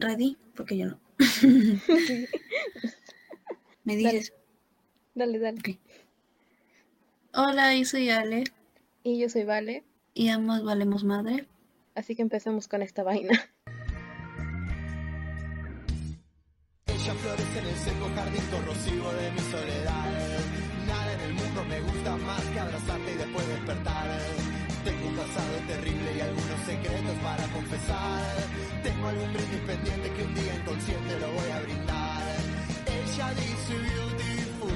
ready, porque yo no. Me dices. Dale, dale. Hola, yo soy Ale. Y yo soy Vale. Y ambos valemos madre. Así que empecemos con esta vaina. Pendiente que un día inconsciente lo voy a brindar. Ella dice beautiful.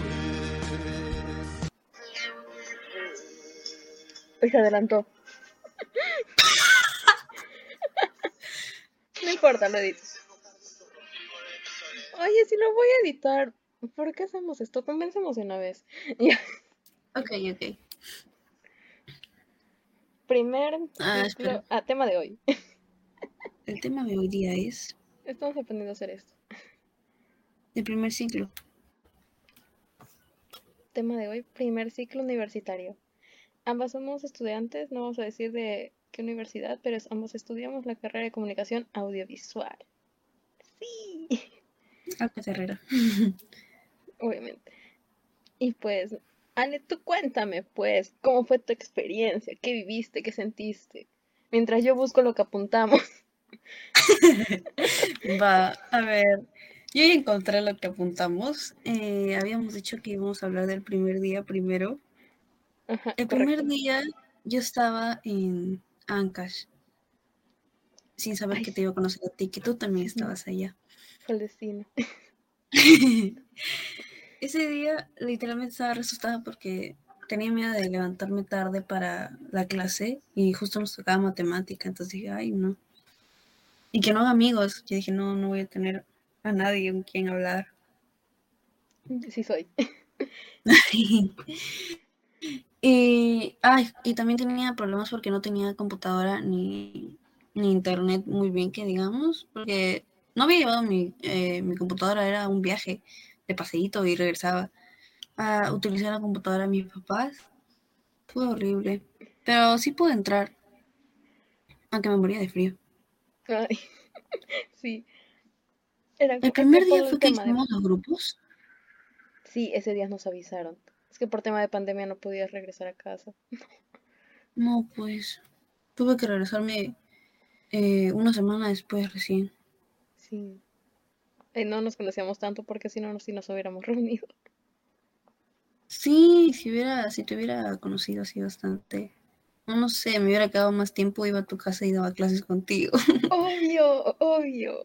Hoy se adelantó. no importa, lo edito. Oye, si lo voy a editar, ¿por qué hacemos esto? Convencemos de una vez. Ok, ok. Primer Ah, ah, tema de hoy. El tema de hoy día es Estamos aprendiendo a hacer esto. el primer ciclo. Tema de hoy, primer ciclo universitario. Ambas somos estudiantes, no vamos a decir de qué universidad, pero ambos estudiamos la carrera de comunicación audiovisual. Sí, Alta carrera. obviamente. Y pues, Ale, tú cuéntame, pues, ¿cómo fue tu experiencia? ¿Qué viviste? ¿Qué sentiste? Mientras yo busco lo que apuntamos. Va, a ver. Yo ya encontré lo que apuntamos. Eh, habíamos dicho que íbamos a hablar del primer día primero. Ajá, El correcto. primer día yo estaba en Ancash, sin saber Ay. que te iba a conocer a ti, que tú también estabas allá. El destino. Ese día literalmente estaba resustada porque tenía miedo de levantarme tarde para la clase y justo nos tocaba matemática, entonces dije, ay, no. Y que no haga amigos. Yo dije, no, no voy a tener a nadie con quien hablar. Sí soy. y, ay, y también tenía problemas porque no tenía computadora ni, ni internet muy bien, que digamos, porque no había llevado mi, eh, mi computadora, era un viaje de paseíto y regresaba a utilizar la computadora de mis papás. Fue horrible, pero sí pude entrar, aunque me moría de frío. Ay, sí. Era El primer día fue que de- hicimos los grupos. Sí, ese día nos avisaron. Es que por tema de pandemia no podías regresar a casa. No, pues tuve que regresarme eh, una semana después recién. Sí. Eh, no nos conocíamos tanto porque si no, no- si nos hubiéramos reunido. Sí, si hubiera, si te hubiera conocido así bastante. No, no sé, me hubiera quedado más tiempo, iba a tu casa y daba clases contigo. Obvio, obvio.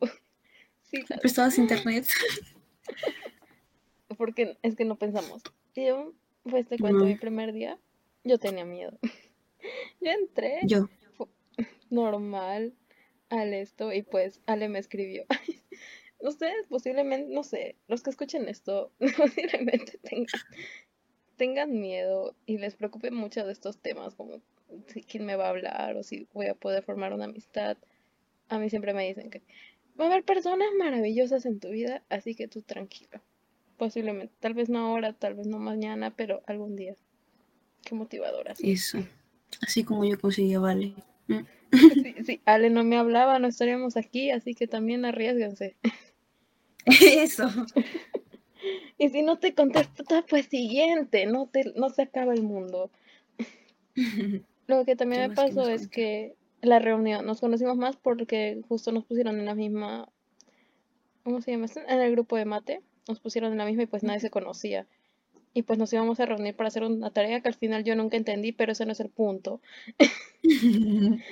Sí, Prestabas internet. porque es que no pensamos. Yo, pues te cuento, No. mi primer día, yo tenía miedo. Yo entré Yo. normal al esto y pues Ale me escribió. Ustedes posiblemente, no sé, los que escuchen esto, posiblemente tengan, tengan miedo y les preocupe mucho de estos temas, como si quién me va a hablar o si voy a poder formar una amistad. A mí siempre me dicen que va a haber personas maravillosas en tu vida, así que tú tranquilo. Posiblemente, tal vez no ahora, tal vez no mañana, pero algún día. Qué motivadora. sí. Eso. Así como yo conseguí a Vale. Mm. Sí, sí, Ale no me hablaba, no estaríamos aquí, así que también arriesguense. Eso. Y si no te contesta, pues siguiente, no te, no se acaba el mundo. Lo que también ¿Qué me pasó es cuenta? que la reunión, nos conocimos más porque justo nos pusieron en la misma, ¿cómo se llama? En el grupo de mate, nos pusieron en la misma y pues nadie se conocía. Y pues nos íbamos a reunir para hacer una tarea que al final yo nunca entendí, pero ese no es el punto.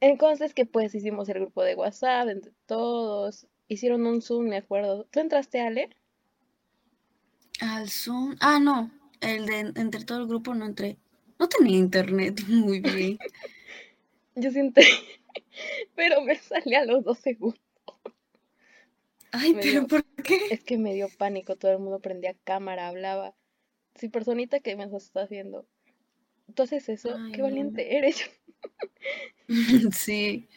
Entonces que pues hicimos el grupo de WhatsApp entre todos, hicieron un Zoom, me acuerdo. ¿Tú entraste, Ale? Al Zoom. Ah, no. El de entre todo el grupo no entré. No tenía internet muy bien. Yo sí entré, pero me salí a los dos segundos. Ay, Me pero dio- ¿por qué? Es que me dio pánico, todo el mundo prendía cámara, hablaba. Sí, personita, ¿qué me estás haciendo? ¿Tú haces eso? Ay, ¡Qué no. valiente eres! Sí.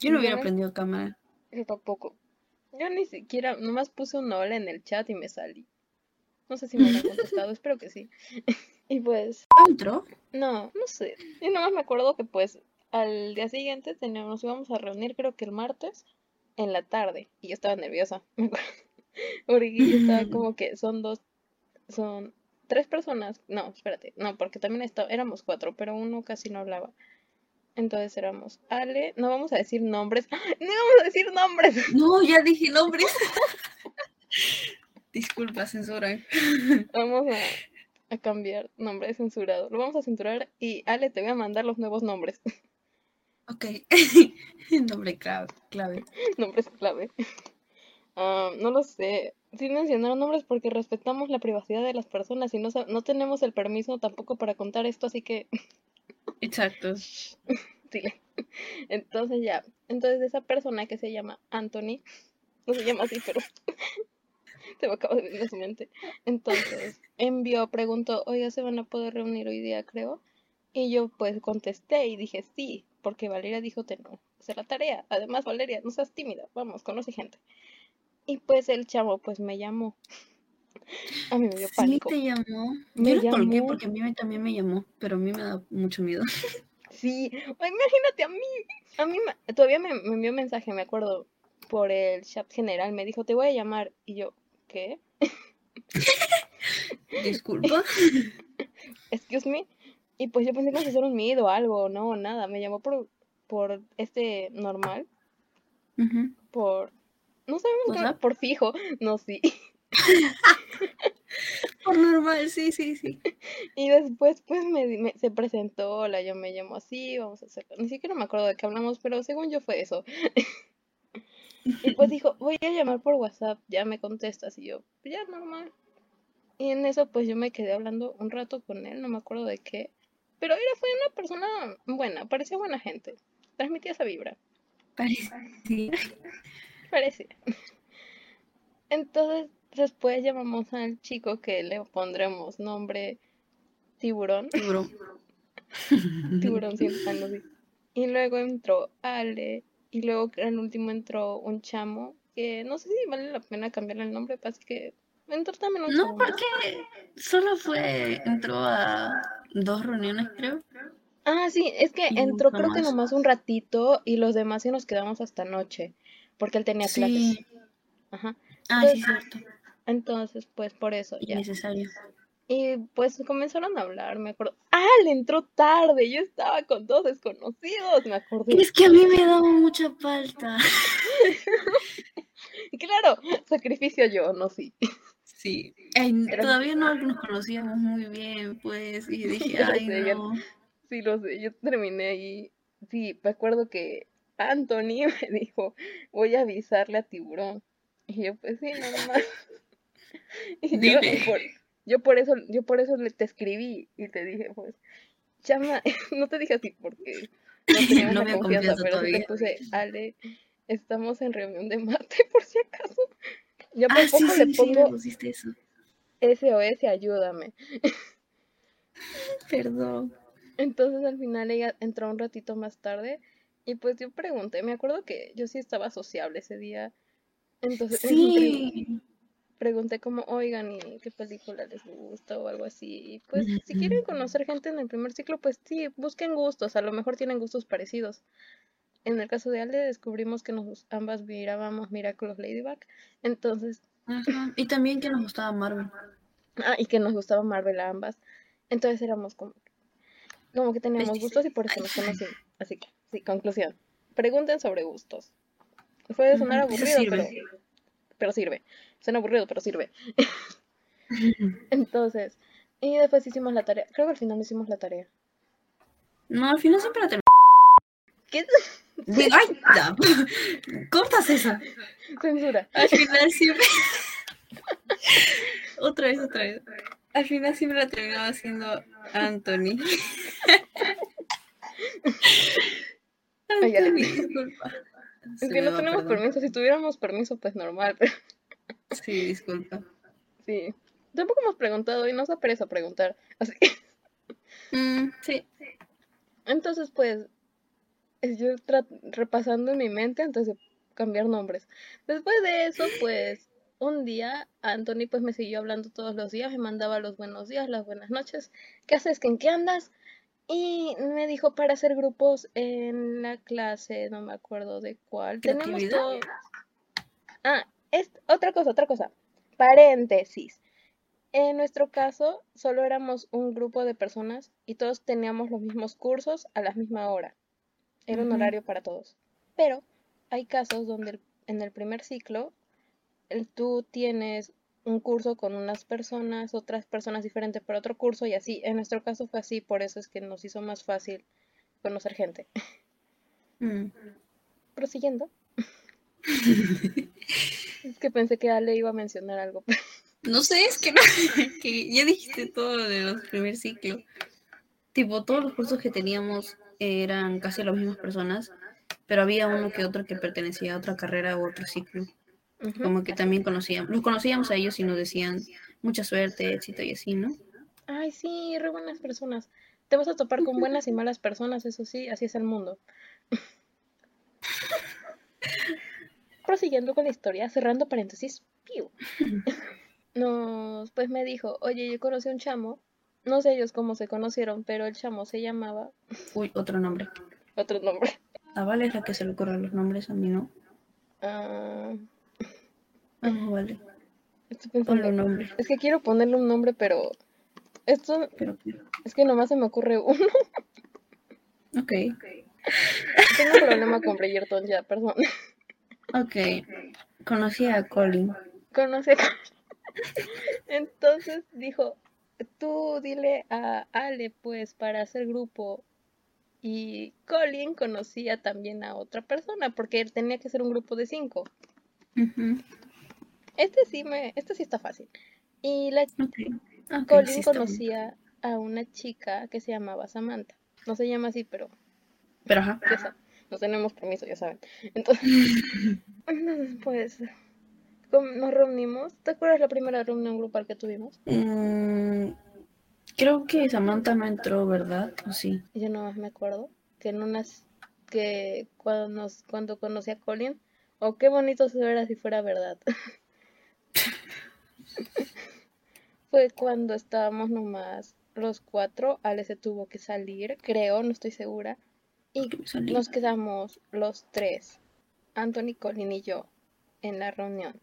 Yo no hubiera prendido cámara. Yo tampoco. Yo ni siquiera, nomás puse un hola en el chat y me salí. No sé si me habrán contestado, espero que sí. Y pues, ¿Entró? no, no sé. Yo nomás me acuerdo que pues al día siguiente teníamos, nos íbamos a reunir, creo que el martes, en la tarde y yo estaba nerviosa, me acuerdo. Porque yo estaba como que son dos, son tres personas, no, espérate, no, porque también está, éramos cuatro, pero uno casi no hablaba. Entonces éramos Ale, no vamos a decir nombres, no vamos a decir nombres. No, ya dije nombres. Disculpa, censura. Vamos a, a cambiar nombre censurado. Lo vamos a censurar y Ale, te voy a mandar los nuevos nombres. Ok. Nombre clave. clave. Nombres clave. Ah, no lo sé. Sí mencionaron nombres porque respetamos la privacidad de las personas y no, no tenemos el permiso tampoco para contar esto, así que Exacto. dile. Entonces ya. Entonces esa persona que se llama Anthony, no se llama así, pero se me acaba de venir a su mente. Entonces envió, preguntó, oiga, ¿se van a poder reunir hoy día, creo? Y yo pues contesté y dije sí, porque Valeria dijo te no, hacer la tarea. Además, Valeria, no seas tímida, vamos, conoce gente. Y pues el chavo pues me llamó. A mí me dio Sí pánico. te llamó. Me Yo no colgué porque a mí me- también me llamó, pero a mí me da mucho miedo. Sí, imagínate a mí. A mí todavía me, me envió un mensaje, me acuerdo, por el chat general. Me dijo, te voy a llamar. Y yo, ¿qué? Disculpa. Excuse me. Y pues yo pensé que iba a hacer un miedo o algo, no, nada. Me llamó por, por este normal, por... No sabemos qué, por fijo. No, sí. Por normal, sí, sí, sí. Y después pues me, se presentó, la yo me llamo así, vamos a hacerlo. Ni siquiera me acuerdo de qué hablamos, pero según yo fue eso. Y pues dijo, voy a llamar por WhatsApp, ya me contestas. Y yo, ya normal. Y en eso pues yo me quedé hablando un rato con él, no me acuerdo de qué. Pero era, fue una persona buena, parecía buena gente. Transmitía esa vibra, Parece. Sí. parecía. Entonces después llamamos al chico que le pondremos nombre Tiburón. Tiburón. Tiburón siempre ando así. Y luego entró Ale. Y luego que al último entró un chamo. Que no sé si vale la pena cambiarle el nombre. Así que entró también un No, chamo. porque solo fue, entró a dos reuniones, creo. Ah, sí, es que Y entró creo que más. nomás un ratito. Y los demás sí nos quedamos hasta noche. Porque él tenía clases. Sí. Ajá. Ah, sí, cierto. Entonces, pues por eso ya. Innecesario. Y pues comenzaron a hablar, me acuerdo. Ah, le entró tarde. Yo estaba con dos desconocidos, me acordé. Es que a mí me daba mucha falta. Claro, sacrificio yo, no sí. Sí. Ay, todavía no nos conocíamos muy bien, pues. Y dije, ay, sé, no. Sí, lo sé, yo terminé ahí. Sí, me acuerdo que Anthony me dijo, voy a avisarle a Tiburón. Y yo, pues sí, normal. Y yo, por, yo por eso, yo por eso le te escribí y te dije, pues, llama, no te dije así porque no teníamos No la confianza, pero sí te puse, Ale, estamos en reunión de mate por si acaso. Yo por Ah, sí, poco le sí, sí, me pongo eso. SOS, ayúdame. Perdón. Entonces al final ella entró un ratito más tarde y pues yo pregunté, me acuerdo que yo sí estaba sociable ese día, entonces Sí. Pregunté como, oigan, ¿y qué película les gusta o algo así? Y pues si quieren conocer gente en el primer ciclo, pues sí, busquen gustos, a lo mejor tienen gustos parecidos. En el caso de Ale descubrimos que nos ambas mirábamos Miraculous Ladybug, entonces, Ajá. Y también que nos gustaba Marvel. ah, y que nos gustaba Marvel a ambas, entonces éramos como, como que teníamos gustos y por eso nos conocimos. Así que, sí, conclusión. Pregunten sobre gustos. Puede sonar aburrido, pero. Pero sirve. Suena aburrido, pero sirve. Entonces, y después hicimos la tarea. Creo que al final no hicimos la tarea. No, al final siempre la terminé. ¿Qué? Digo, ay. Cortas eso. Censura. Al final siempre. otra vez, otra vez. Al final siempre la terminaba haciendo Anthony. Ay, ya le Anthony, dije. disculpa. Es que no tenemos perdón. permiso. Si tuviéramos permiso, pues normal, pero Sí, disculpa. sí. Tampoco hemos preguntado y nos da pereza preguntar. Así que, Mm, sí. entonces, pues, es yo repasando en mi mente antes de cambiar nombres. Después de eso, pues, un día Anthony pues me siguió hablando todos los días, me mandaba los buenos días, las buenas noches. ¿Qué haces? ¿En qué andas? Y me dijo para hacer grupos en la clase, no me acuerdo de cuál. Tenemos todo. Ah, es otra cosa, otra cosa. Paréntesis. En nuestro caso, solo éramos un grupo de personas y todos teníamos los mismos cursos a la misma hora. Era un horario para todos. Pero hay casos donde el- en el primer ciclo el- tú tienes un curso con unas personas, otras personas diferentes para otro curso y así. En nuestro caso fue así, por eso es que nos hizo más fácil conocer gente. Mm. Prosiguiendo. es que pensé que Ale iba a mencionar algo. No sé, es que no, que ya dijiste todo de los primer ciclo. Tipo, todos los cursos que teníamos eran casi las mismas personas, pero había uno que otro que pertenecía a otra carrera u otro ciclo. Como que también conocíamos, los conocíamos a ellos y nos decían mucha suerte, éxito y así, ¿no? Ay, sí, re buenas personas. Te vas a topar con buenas y malas personas, eso sí, así es el mundo. Prosiguiendo con la historia, cerrando paréntesis, piu. Nos, pues me dijo, oye, yo conocí a un chamo, no sé ellos cómo se conocieron, pero el chamo se llamaba Uy, otro nombre. otro nombre. A Vale es la que se le ocurren los nombres, a mí no. Ah, Vamos, Vale. estoy Ponle pensando. un nombre. Es que quiero ponerle un nombre, pero esto Pero, pero- es que nomás se me ocurre uno. Ok, Tengo un problema con Bridgerton ya, perdón. ok. Conocí a Colin. conoce a Entonces dijo, tú dile a Ale pues para hacer grupo. Y Colin conocía también a otra persona porque él tenía que ser un grupo de cinco. Ujú, Este sí me, este sí está fácil. Y la Ok. Ok, Colin sí está bien. conocía a una chica que se llamaba Samantha. No se llama así, pero Pero ajá. no tenemos permiso, ya saben. Entonces, pues nos reunimos. ¿Te acuerdas la primera reunión grupal que tuvimos? Mm, creo que Samantha no entró, ¿verdad? ¿O sí? Yo no me acuerdo que en unas que cuando nos cuando conocí a Colin, oh qué bonito se verá si fuera verdad. Fue cuando estábamos nomás los cuatro, Ale se tuvo que salir, creo, no estoy segura, y nos quedamos los tres, Anthony, Colin y yo, en la reunión.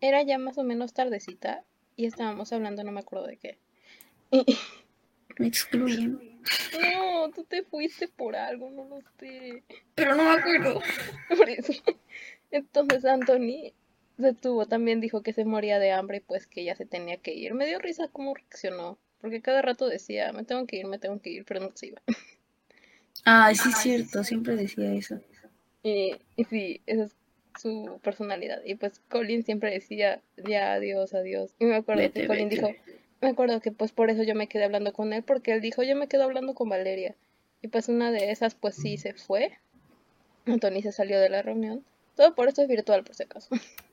Era ya más o menos tardecita y estábamos hablando, no me acuerdo de qué. Y, Me excluyen. no, tú te fuiste por algo, no lo sé. Pero no me acuerdo. Por eso. Entonces Anthony se tuvo, también dijo que se moría de hambre y pues que ya se tenía que ir. Me dio risa cómo reaccionó, porque cada rato decía, me tengo que ir, me tengo que ir, pero nunca se iba. Ay, sí es cierto, siempre decía eso. Y, y sí, esa es su personalidad. Y pues Colin siempre decía, ya, adiós, adiós. Y me acuerdo Vete, que Colin vete. dijo, me acuerdo que pues por eso yo me quedé hablando con él, porque él dijo, yo me quedo hablando con Valeria. Y pues una de esas pues sí se fue. Anthony se salió de la reunión. Todo por esto es virtual, por si acaso.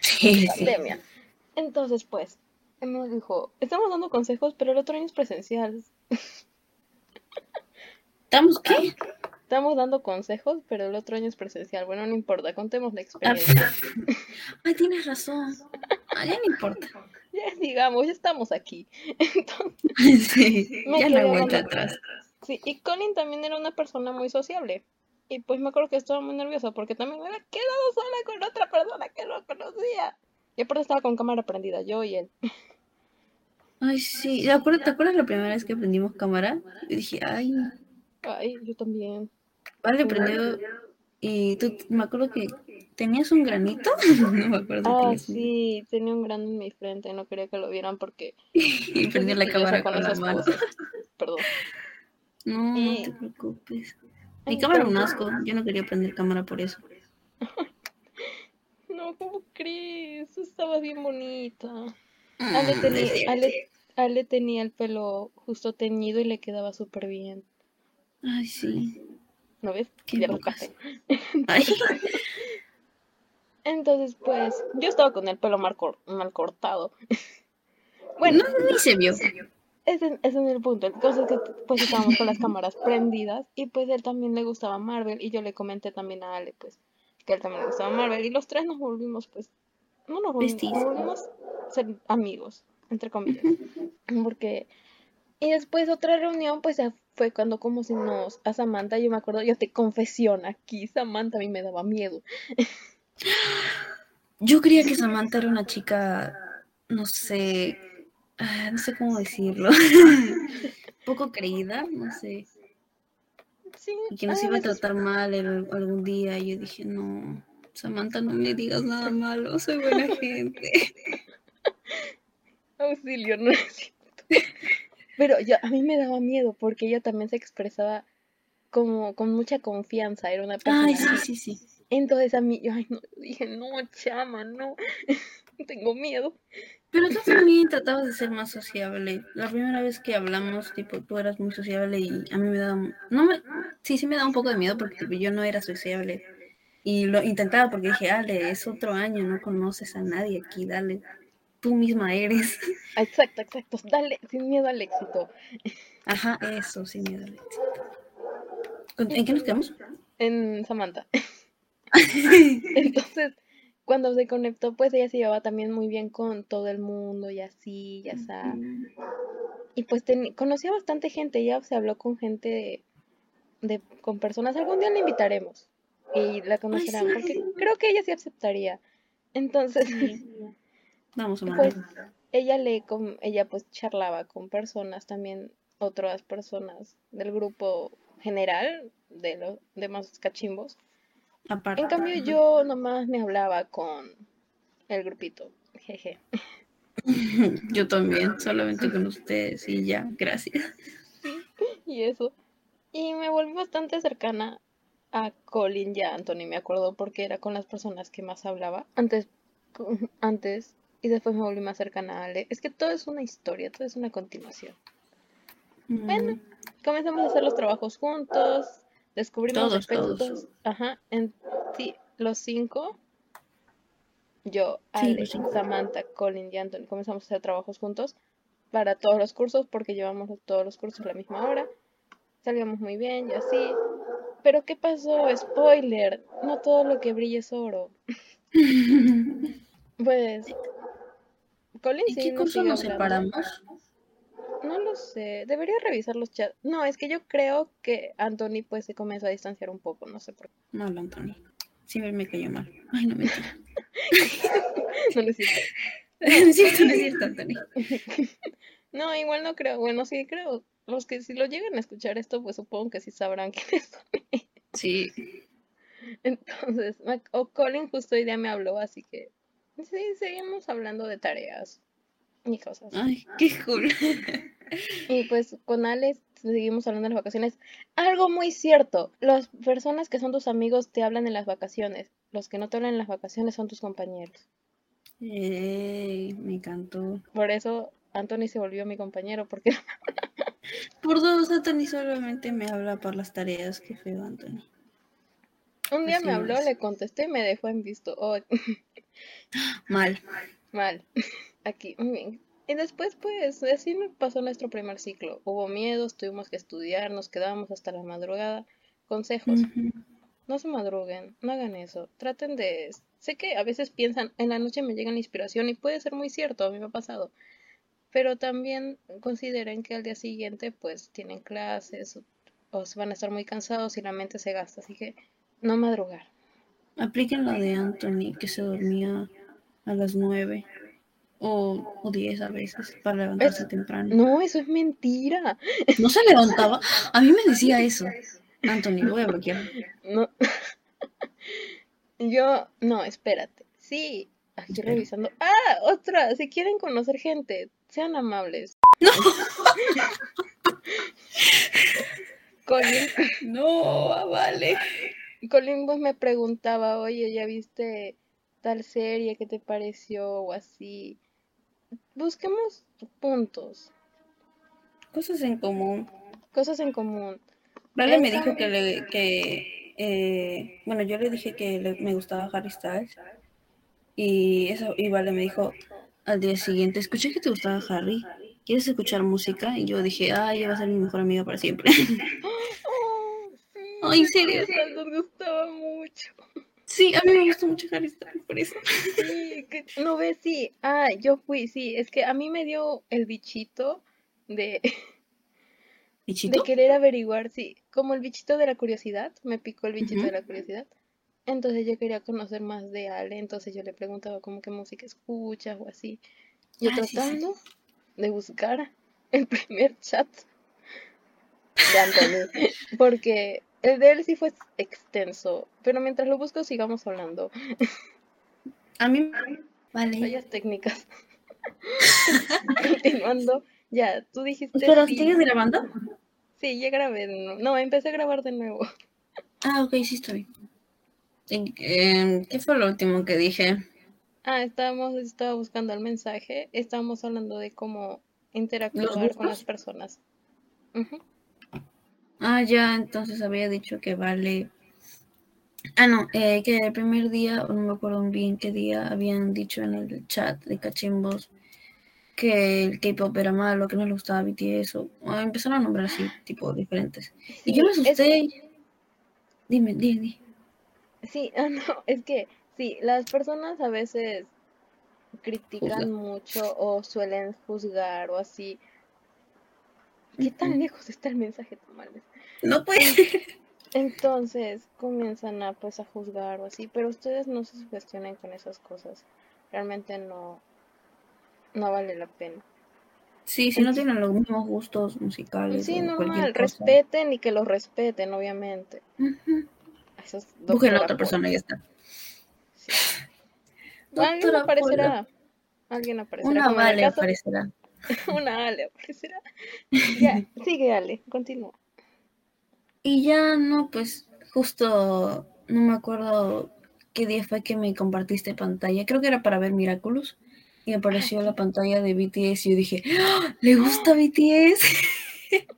Sí, sí. pandemia. Entonces, pues, él nos dijo, estamos dando consejos, pero el otro año es presencial. ¿Estamos qué? Estamos dando consejos, pero el otro año es presencial. Bueno, no importa, contemos la Ah, experiencia. Ay, tienes razón. Ah, ya no importa. Ya digamos, ya estamos aquí. Entonces, Sí, Me ya no vuelta atrás. sí, y Colin también era una persona muy sociable. Y pues me acuerdo que estaba muy nerviosa porque también me había quedado sola con otra persona que no conocía. Y aparte estaba con cámara prendida, yo y él. Ay, sí. ¿Te acuerdas, ¿Te acuerdas la primera vez que aprendimos cámara? Y dije, ay, Ay, yo también. vale, prendió. Y tú, me acuerdo que tenías un granito. No me acuerdo. Ah, sí, tenía un grano en mi frente, no quería que lo vieran porque Y prendió la cámara con con la esas mano. cosas. Perdón. No, no te preocupes. Mi cámara era un asco. Yo no quería prender cámara por eso. No, ¿cómo crees? Estaba bien bonita. Mm, Ale tenía. Ale, Ale tenía el pelo justo teñido y le quedaba súper bien. Ay, sí. ¿No ves? Qué Ya. Ay, Entonces, pues, yo estaba con el pelo mal, cor- mal cortado. Bueno, no, ni se vio. Ese, ese es el punto. El caso es que pues estábamos con las cámaras prendidas y pues él también le gustaba Marvel y yo le comenté también a Ale pues que él también le gustaba Marvel y los tres nos volvimos pues no nos volvimos, nos volvimos ser amigos entre comillas porque y después otra reunión pues ya fue cuando como si nos a Samantha yo me acuerdo yo te confesión aquí Samantha a mí me daba miedo. Yo creía que Samantha era una chica, no sé, ah, no sé cómo decirlo, poco creída, no sé, Sí, y que nos iba a tratar mal el- algún día. Y yo dije, no, Samantha, no me digas nada malo, soy buena gente. Auxilio, no es cierto. Pero yo, a mí me daba miedo porque ella también se expresaba como con mucha confianza, era una persona Ay, sí, sí, sí. Entonces a mí, yo, ay, no, yo dije, no, chama, no, tengo miedo. Pero tú también tratabas de ser más sociable. La primera vez que hablamos, tipo, tú eras muy sociable y a mí me daba... No me... Sí, sí me daba un poco de miedo porque tipo, yo no era sociable. Y lo intentaba porque dije, Ale, es otro año, no conoces a nadie aquí, dale. Tú misma eres. Exacto, exacto, dale, sin miedo al éxito. Ajá, eso, sin miedo al éxito. ¿Con- ¿En qué nos quedamos? En Samantha. Entonces, cuando se conectó, pues ella se llevaba también muy bien con todo el mundo y así, ya sabes. Y pues teni- conocía bastante gente, ella se habló con gente de, de- con personas, algún día la invitaremos y la conocerán, sí. porque creo que ella sí aceptaría. Entonces, Vamos a pues ella le con, ella pues charlaba con personas también, otras personas del grupo general de los demás cachimbos. Aparte. En cambio yo nomás me hablaba con el grupito, jeje. Yo también, solamente con ustedes y ya, gracias. Y eso. Y me volví bastante cercana a Colin y a Anthony, me acuerdo, porque era con las personas que más hablaba. Antes, antes, y después me volví más cercana a Ale. Es que todo es una historia, todo es una continuación. Bueno, Mm, comenzamos a hacer los trabajos juntos, descubrimos Todos, aspectos. todos. Ajá, en sí, los cinco. Yo, Sí, Ale, los cinco. Samantha, Colin y Anthony comenzamos a hacer trabajos juntos para todos los cursos porque llevamos todos los cursos a la misma hora. Salíamos muy bien y así. Pero ¿qué pasó? Spoiler, no todo lo que brilla es oro. Pues Colin ¿Y sí qué curso nos separamos? No lo sé, debería revisar los chats. No, es que yo creo que Anthony pues se comenzó a distanciar un poco, no sé por qué. Mal, Anthony. Siempre me cayó mal. Ay, no mentira. No lo siento. No es cierto, no es cierto, Anthony. No, igual no creo. Bueno, sí creo. Los que si lo llegan a escuchar esto, pues supongo que sí sabrán quiénes son. Sí. Entonces, me- o Colin justo hoy día me habló, así que sí, seguimos hablando de tareas y cosas. Ay, qué cool. Y pues con Alex seguimos hablando de las vacaciones. Algo muy cierto, las personas que son tus amigos te hablan en las vacaciones. Los que no te hablan en las vacaciones son tus compañeros. Ey, me encantó. Por eso Anthony se volvió mi compañero, porque Por dos, Anthony solamente me habla por las tareas. Qué feo, Anthony. un día Así me habló, es. le contesté y me dejó en visto. Oh, Mal. mal. Aquí, muy bien. Y después, pues, así pasó nuestro primer ciclo. Hubo miedos, tuvimos que estudiar, nos quedábamos hasta la madrugada. Consejos. No se madruguen, no hagan eso. Traten de... Sé que a veces piensan, en la noche me llega la inspiración y puede ser muy cierto, a mí me ha pasado. Pero también consideren que al día siguiente pues tienen clases o, van a estar muy cansados y la mente se gasta. Así que no madrugar. Apliquen la de Anthony, que se dormía a las nueve o, o diez a veces para levantarse Es- temprano. No, eso es mentira. No se levantaba. A mí me decía eso. Anthony, lo voy a bloquear. No. Yo, no, espérate. Sí, aquí Espera. revisando. Ah, otra, si quieren conocer gente, sean amables. No. Colin, No, vale. Colin pues me preguntaba, oye, ¿ya viste tal serie? ¿Qué te pareció? O así. Busquemos puntos, Cosas en común. cosas en común. Vale me dijo que le que eh, bueno yo le dije que le- me gustaba Harry Styles y eso y Vale me dijo al día siguiente escuché que te gustaba Harry ¿quieres escuchar música? y yo dije ay ella va a ser mi mejor amiga para siempre Oh, sí, Ay, ¿en serio? nos gustaba mucho. Sí a mí me gustó mucho Harry Styles por eso Sí, que- no ves, sí. Ah, yo fui, sí. Es que a mí me dio el bichito de, de ¿Bichito? querer averiguar, sí. Como el bichito de la curiosidad, me picó el bichito de la curiosidad. Entonces yo quería conocer más de Ale, entonces yo le preguntaba como qué música escuchas o así. Yo Ah, sí, sí. tratando de buscar el primer chat de Anthony, porque el de él sí fue extenso, pero mientras lo busco sigamos hablando. A mí, vale. Fallas técnicas. Continuando, ya, tú dijiste ¿Pero sí. sigues grabando? Sí, ya grabé. No, empecé a grabar de nuevo. Ah, ok, sí estoy. ¿Y, eh, ¿Qué fue lo último que dije? Ah, estábamos, estaba buscando el mensaje. Estábamos hablando de cómo interactuar con las personas. Ujú. Ah, ya, entonces había dicho que vale. Ah, no, eh, que el primer día, no me acuerdo bien qué día, habían dicho en el chat de cachimbos que el K-pop era malo, que no le gustaba BTS, o, o empezaron a nombrar así, tipo diferentes. Y yo me es- asusté. Dime, dime, dime. Sí, ah, no, es que sí, las personas a veces critican mucho o suelen juzgar o así. ¿Qué tan lejos está el mensaje, Tamales? No puede ser. Entonces comienzan a pues a juzgar o así, pero ustedes no se sugestionen con esas cosas. Realmente no, no vale la pena. Sí, si no tienen los mismos gustos musicales Sí, normal, respeten y que los respeten, obviamente. Es Busquen a otra persona y ya está. Sí. Alguien aparecerá. Alguien aparecerá. Una vale caso- aparecerá. Una Ale aparecerá. Ya, sigue Ale, continúa. Y ya no, pues justo no me acuerdo qué día fue que me compartiste pantalla. Creo que era para ver Miraculous. Y apareció la pantalla de BTS y yo dije, ¡Ah! ¿le gusta BTS?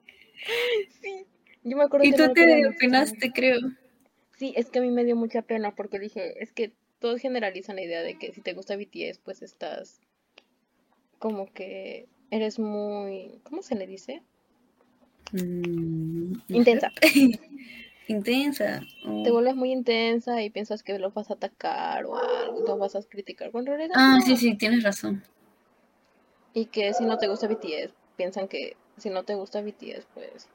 Sí. Yo me acuerdo Y que tú no te opinaste, creo. Sí, es que a mí me dio mucha pena porque dije, es que todos generalizan la idea de que si te gusta BTS, pues estás como que eres muy, ¿cómo se le dice? Mm. Intensa. Intensa. Oh. Te vuelves muy intensa y piensas que los vas a atacar o algo, los vas a criticar, cuando Ah, no. sí, sí, tienes razón. Y que si no te gusta BTS, piensan que si no te gusta BTS, pues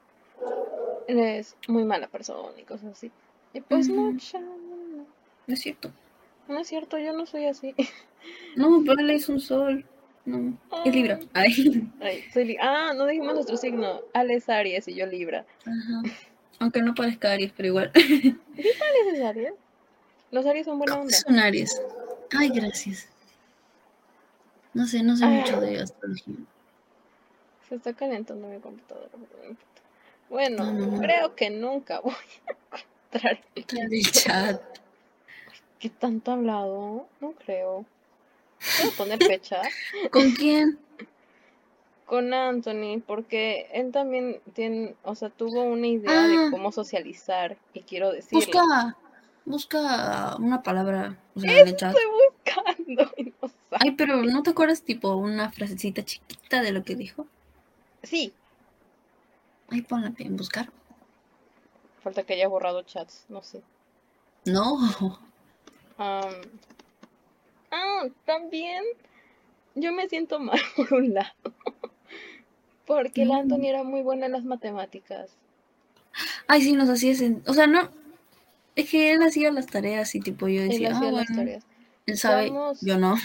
eres muy mala persona y cosas así. Y pues no, no, No es cierto. no es cierto, yo no soy así. No, vale, es un sol. No, es Libra. Ay. Ay, soy Li- ah, no dijimos nuestro signo. Ale es Aries y yo Libra. Ajá. Aunque no parezca Aries, pero igual. ¿Aries es Aries? Los Aries son buena onda. Es un Aries. Ay, gracias. No sé, no sé Ah. mucho de astrología. Se está calentando mi computadora. Bueno, No, no, creo que nunca voy a encontrar el chat. ¿Qué tanto ha hablado? No creo. A poner fecha ¿Con quién? con Anthony porque él también tiene, o sea, tuvo una idea Ah. de cómo socializar y quiero decirle. Busca, busca una palabra o sea, en el chat. Estoy buscando y no sabe. Ay, pero ¿no te acuerdas tipo una frasecita chiquita de lo que dijo? Sí, Ay, ponla en buscar. falta que haya borrado chats, no sé. No. Am, ah, también yo me siento mal por un lado. Porque el Mm. Anthony era muy bueno en las matemáticas. Ay, sí, nos hacía O sea, no. Es que él hacía las tareas y tipo yo Él decía, ah, hacía las bueno, tareas. él sabe, yo no.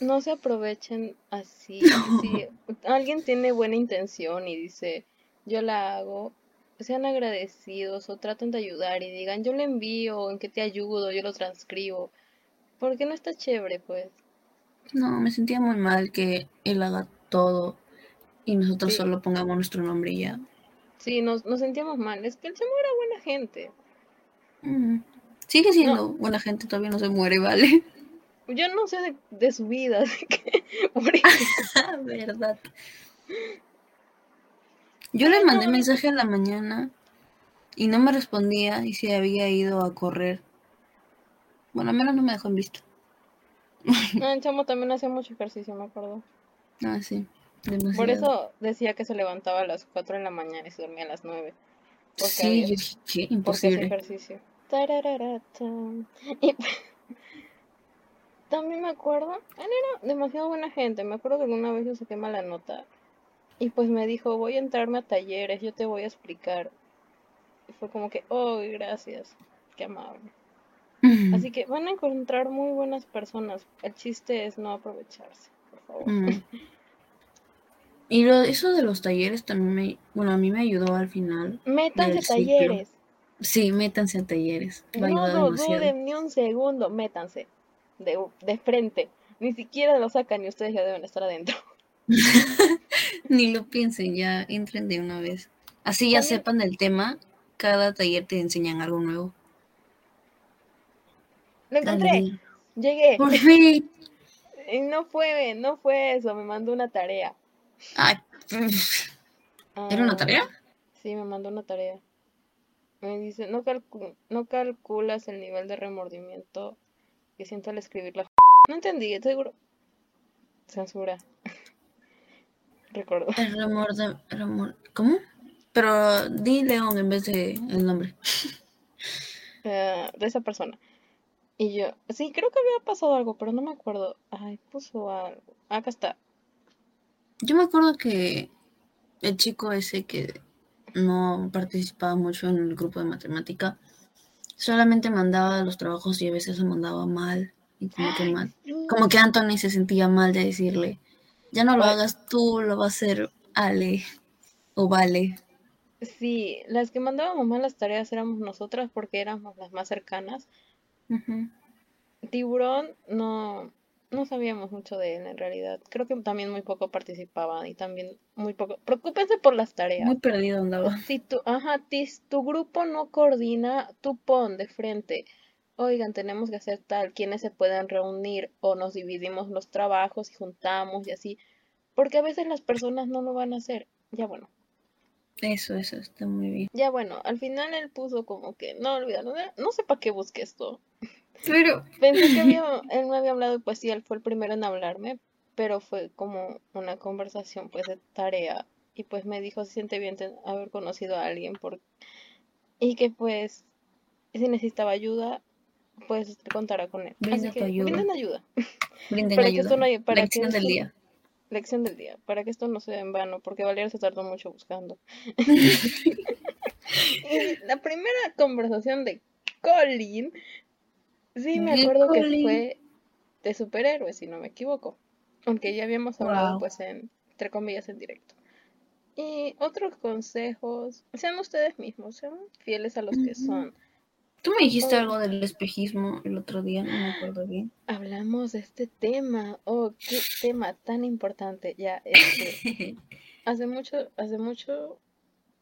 No se aprovechen así. No. Si alguien tiene buena intención y dice, yo la hago, sean agradecidos o traten de ayudar y digan, yo le envío, en que te ayudo, yo lo transcribo. Porque no está chévere, pues. No, me sentía muy mal que él haga todo y nosotros Sí. solo pongamos nuestro nombre y ya. Sí, nos, nos sentíamos mal. Es que el chamo era buena gente. Mm. Sigue siendo buena gente, todavía no se muere, ¿vale? Yo no sé de, de su vida, así que por eso. Verdad. Yo le mandé no. mensaje a la mañana y no me respondía y se había ido a correr. Bueno, al menos no me dejó en visto. Ah, el chamo también hacía mucho ejercicio, me acuerdo. Ah, sí. Demasiado. Por eso decía que se levantaba a las 4 de la mañana y se dormía a las 9. Porque Sí, había- hacía Imposible. ejercicio. Y también me acuerdo, él era demasiado buena gente. Me acuerdo que alguna vez yo saqué mala nota y pues me dijo, voy a entrarme a talleres, yo te voy a explicar. Y fue como que, oh, gracias, qué amable. Así que van a encontrar muy buenas personas. El chiste es no aprovecharse, por favor. Mm. Y lo, eso de los talleres también me, bueno, a mí me ayudó al final. Métanse ciclo. talleres. Sí, métanse a talleres. Va No lo duden ni un segundo, métanse. De, de frente. Ni siquiera lo sacan y ustedes ya deben estar adentro. Ni lo piensen, ya entren de una vez. Así ya sepan el tema, cada taller te enseñan algo nuevo. Lo encontré, llegué. Por fin. Y no fue, no fue eso, me mandó una tarea. Ay, ¿Era una Ah, tarea? Sí, me mandó una tarea. Me dice, no, calcu- no calculas el nivel de remordimiento que siento al escribir la... No entendí, seguro. Censura. Recuerdo. El remor de, remor- ¿Cómo? Pero di León en vez de el nombre. eh, de esa persona. Y yo, sí, creo que había pasado algo, pero no me acuerdo. Ay, puso algo. Acá está. Yo me acuerdo que el chico ese que no participaba mucho en el grupo de matemática, solamente mandaba los trabajos y a veces se mandaba mal. Y como que mal. Como que Anthony se sentía mal de decirle, ya no lo hagas tú, lo va a hacer Ale o Vale. Sí, las que mandábamos más las tareas éramos nosotras porque éramos las más cercanas. Tiburón no, no sabíamos mucho de él en realidad. Creo que también muy poco participaba y también muy poco. Preocúpense por las tareas. Muy perdido andaba. Si tu, ajá, ti- tu grupo no coordina, tú pon de frente. Oigan, tenemos que hacer tal, quienes se pueden reunir o nos dividimos los trabajos y juntamos y así. Porque a veces las personas no lo van a hacer. Ya bueno, Eso, eso está muy bien. ya bueno, al final él puso como que, no, olvídalo, no, no sé para qué busqué esto. Pero, Pensé que había, él me había hablado de poesía, él fue el primero en hablarme, pero fue como una conversación pues de tarea y pues me dijo se siente bien haber conocido a alguien por... y que pues si necesitaba ayuda pues contará con él. Brinda Así que ayuda. brinden ayuda. brinden Para que esto ayuda. no haya- para que Lección del esto- día. Lección del día, para que esto no sea en vano, porque Valeria se tardó mucho buscando. Y la primera conversación de Colin, sí me acuerdo que fue de superhéroes, si no me equivoco. Aunque ya habíamos hablado, Wow. pues, en, entre comillas, en directo. Y otros consejos, sean ustedes mismos, sean fieles a los que son. Tú me dijiste Oh. algo del espejismo el otro día, no me acuerdo bien. Hablamos de este tema. Oh, qué tema tan importante. Ya, este, hace mucho, hace mucho,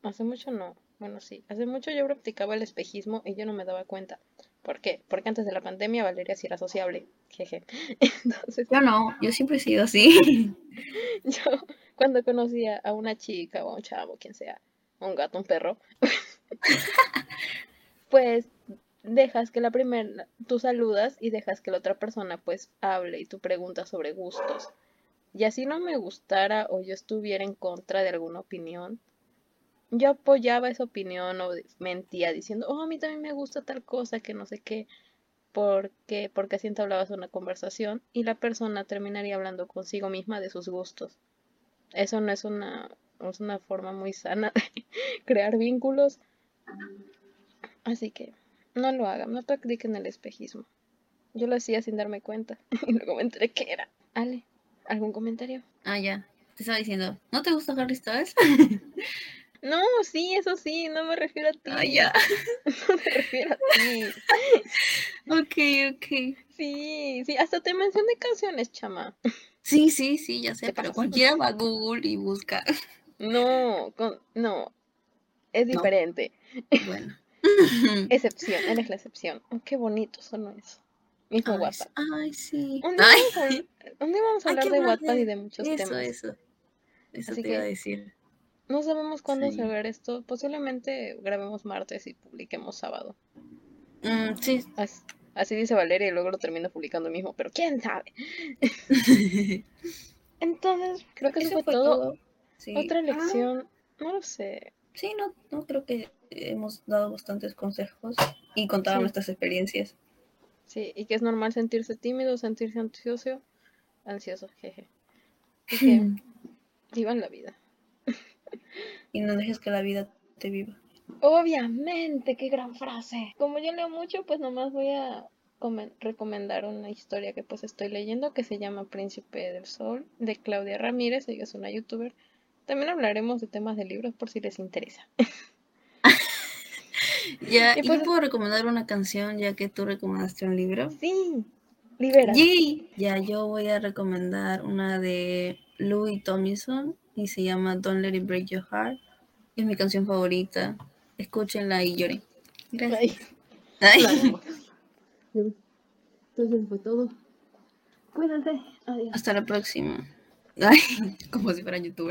hace mucho no. Bueno, sí, hace mucho yo practicaba el espejismo y yo no me daba cuenta. ¿Por qué? Porque antes de la pandemia Valeria sí era sociable. Jeje. Entonces, Yo no, yo siempre he sido así. yo cuando conocía a una chica o a un chavo, quien sea, un gato, un perro, pues dejas que la primera, tú saludas y dejas que la otra persona pues hable y tú preguntas sobre gustos. Y así no me gustara o yo estuviera en contra de alguna opinión, yo apoyaba esa opinión o mentía diciendo, oh, a mí también me gusta tal cosa que no sé qué, porque, porque así entablabas una conversación y la persona terminaría hablando consigo misma de sus gustos. Eso no es una, es una forma muy sana de crear vínculos. Así que no lo hagan, no practiquen el espejismo. Yo lo hacía sin darme cuenta y luego me enteré que era. Ale, ¿algún comentario? Ah, ya. Te estaba diciendo, ¿no te gusta Harry Styles? No, sí, eso sí, no me refiero a ti. Ah, ya. No me refiero a ti. Ok, ok. Sí, sí, hasta te mencioné canciones, chama. Sí, sí, sí, ya sé, pero cualquiera va a Google y busca. No, con, no, es No. diferente. Bueno. Excepción, eres la excepción. Oh, qué bonito sonó eso. Mismo Ay, WhatsApp. Ay, sí. Un día, Ay, vamos a, habl- un día vamos a hay hablar de WhatsApp y de muchos eso, temas. eso. Eso Así te iba a decir. No sabemos cuándo Sí. se va a ver esto. Posiblemente grabemos martes y publiquemos sábado. Mm, sí. As- Así, dice Valeria y luego lo termino publicando mismo, pero quién sabe. Entonces, creo que eso, fue, todo. Sí. Otra Ah, lección, no lo sé. sí, no, no creo que hemos dado bastantes consejos y contado Sí. nuestras experiencias. Sí, y que es normal sentirse tímido, sentirse ansioso, ansioso, jeje. Y que vivan la vida. Y no dejes que la vida te viva. Obviamente, qué gran frase. Como yo leo mucho, pues nomás voy a comen- recomendar una historia que pues estoy leyendo que se llama Príncipe del Sol de Claudia Ramírez, ella es una youtuber. También hablaremos de temas de libros por si les interesa. Ya, Y ¿y pues- yo puedo recomendar una canción ya que tú recomendaste un libro? Sí, libera. Yay. Ya, yo voy a recomendar una de Louis Tomlinson y se llama Don't Let It Break Your Heart. Es mi canción favorita. Escúchenla y lloren. Gracias. Ay. Entonces fue todo. Cuídense. Adiós. Hasta la próxima. Ay, como si fuera youtuber.